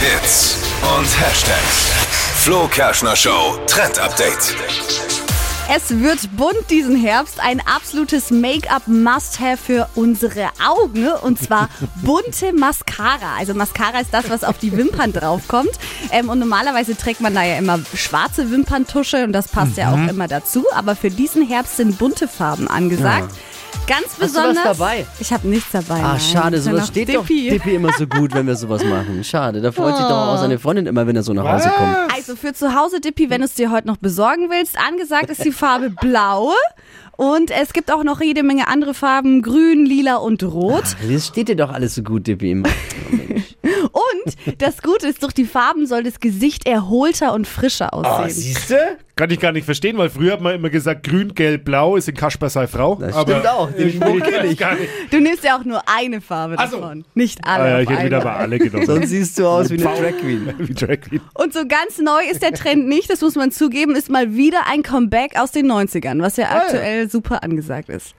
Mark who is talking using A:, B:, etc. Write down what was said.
A: Hits und Hashtags. Flo Kerschner Show Trend Update.
B: Es wird bunt diesen Herbst. Ein absolutes Make-up-Must-Have für unsere Augen. Und zwar bunte Mascara. Also Mascara ist das, was auf die Wimpern draufkommt. Ähm, und normalerweise trägt man da ja immer schwarze Wimperntusche und das passt ja auch immer dazu. Aber für diesen Herbst sind bunte Farben angesagt. Ganz
C: Hast du was
B: besonders.
C: dabei?
B: Ich habe nichts dabei.
C: Ah, schade, sowas steht doch
B: Dippi.
C: Dippi immer so gut, wenn wir sowas machen. Schade, da freut sich doch auch seine Freundin immer, wenn er so nach Hause kommt.
B: Also für zu Hause, Dippi, wenn du es dir heute noch besorgen willst, angesagt ist die Farbe Blau. Und es gibt auch noch jede Menge andere Farben, grün, lila und rot.
C: Das steht dir doch alles so gut, Dippi.
B: das Gute ist, durch die Farben soll das Gesicht erholter und frischer
C: Ah,
B: aussehen.
C: siehst du?
D: Kann ich gar nicht verstehen, weil früher hat man immer gesagt, grün, gelb, blau ist in Kasper sei Frau.
C: Das
D: aber
C: stimmt auch, den Spruch
D: ich
C: kenn ich.
D: gar nicht.
B: du nimmst ja auch nur eine Farbe
D: Ach so.
B: davon, nicht alle.
D: Ah, ja, ich hätte wieder mal alle genommen.
C: Sonst siehst du aus wie eine Drag Queen.
D: Wie Drag Queen.
B: Und so ganz neu ist der Trend nicht, das muss man zugeben, ist mal wieder ein Comeback aus den 90ern, was ja aktuell super angesagt ist.